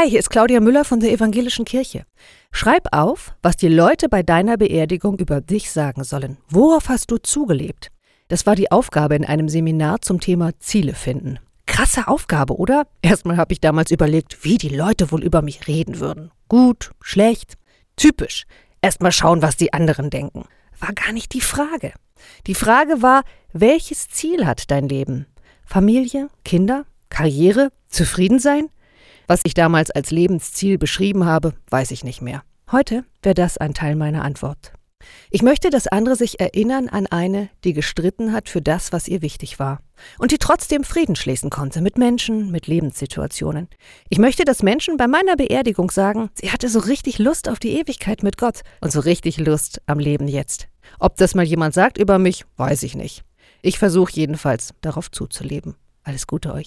Hi, hier ist Claudia Müller von der Evangelischen Kirche. Schreib auf, was die Leute bei deiner Beerdigung über dich sagen sollen. Worauf hast du zugelebt? Das war die Aufgabe in einem Seminar zum Thema Ziele finden. Krasse Aufgabe, oder? Erstmal habe ich damals überlegt, wie die Leute wohl über mich reden würden. Gut, schlecht, typisch. Erstmal schauen, was die anderen denken. War gar nicht die Frage. Die Frage war, welches Ziel hat dein Leben? Familie, Kinder, Karriere, zufrieden sein? Was ich damals als Lebensziel beschrieben habe, weiß ich nicht mehr. Heute wäre das ein Teil meiner Antwort. Ich möchte, dass andere sich erinnern an eine, die gestritten hat für das, was ihr wichtig war. Und die trotzdem Frieden schließen konnte mit Menschen, mit Lebenssituationen. Ich möchte, dass Menschen bei meiner Beerdigung sagen, sie hatte so richtig Lust auf die Ewigkeit mit Gott und so richtig Lust am Leben jetzt. Ob das mal jemand sagt über mich, weiß ich nicht. Ich versuche jedenfalls darauf zuzuleben. Alles Gute euch.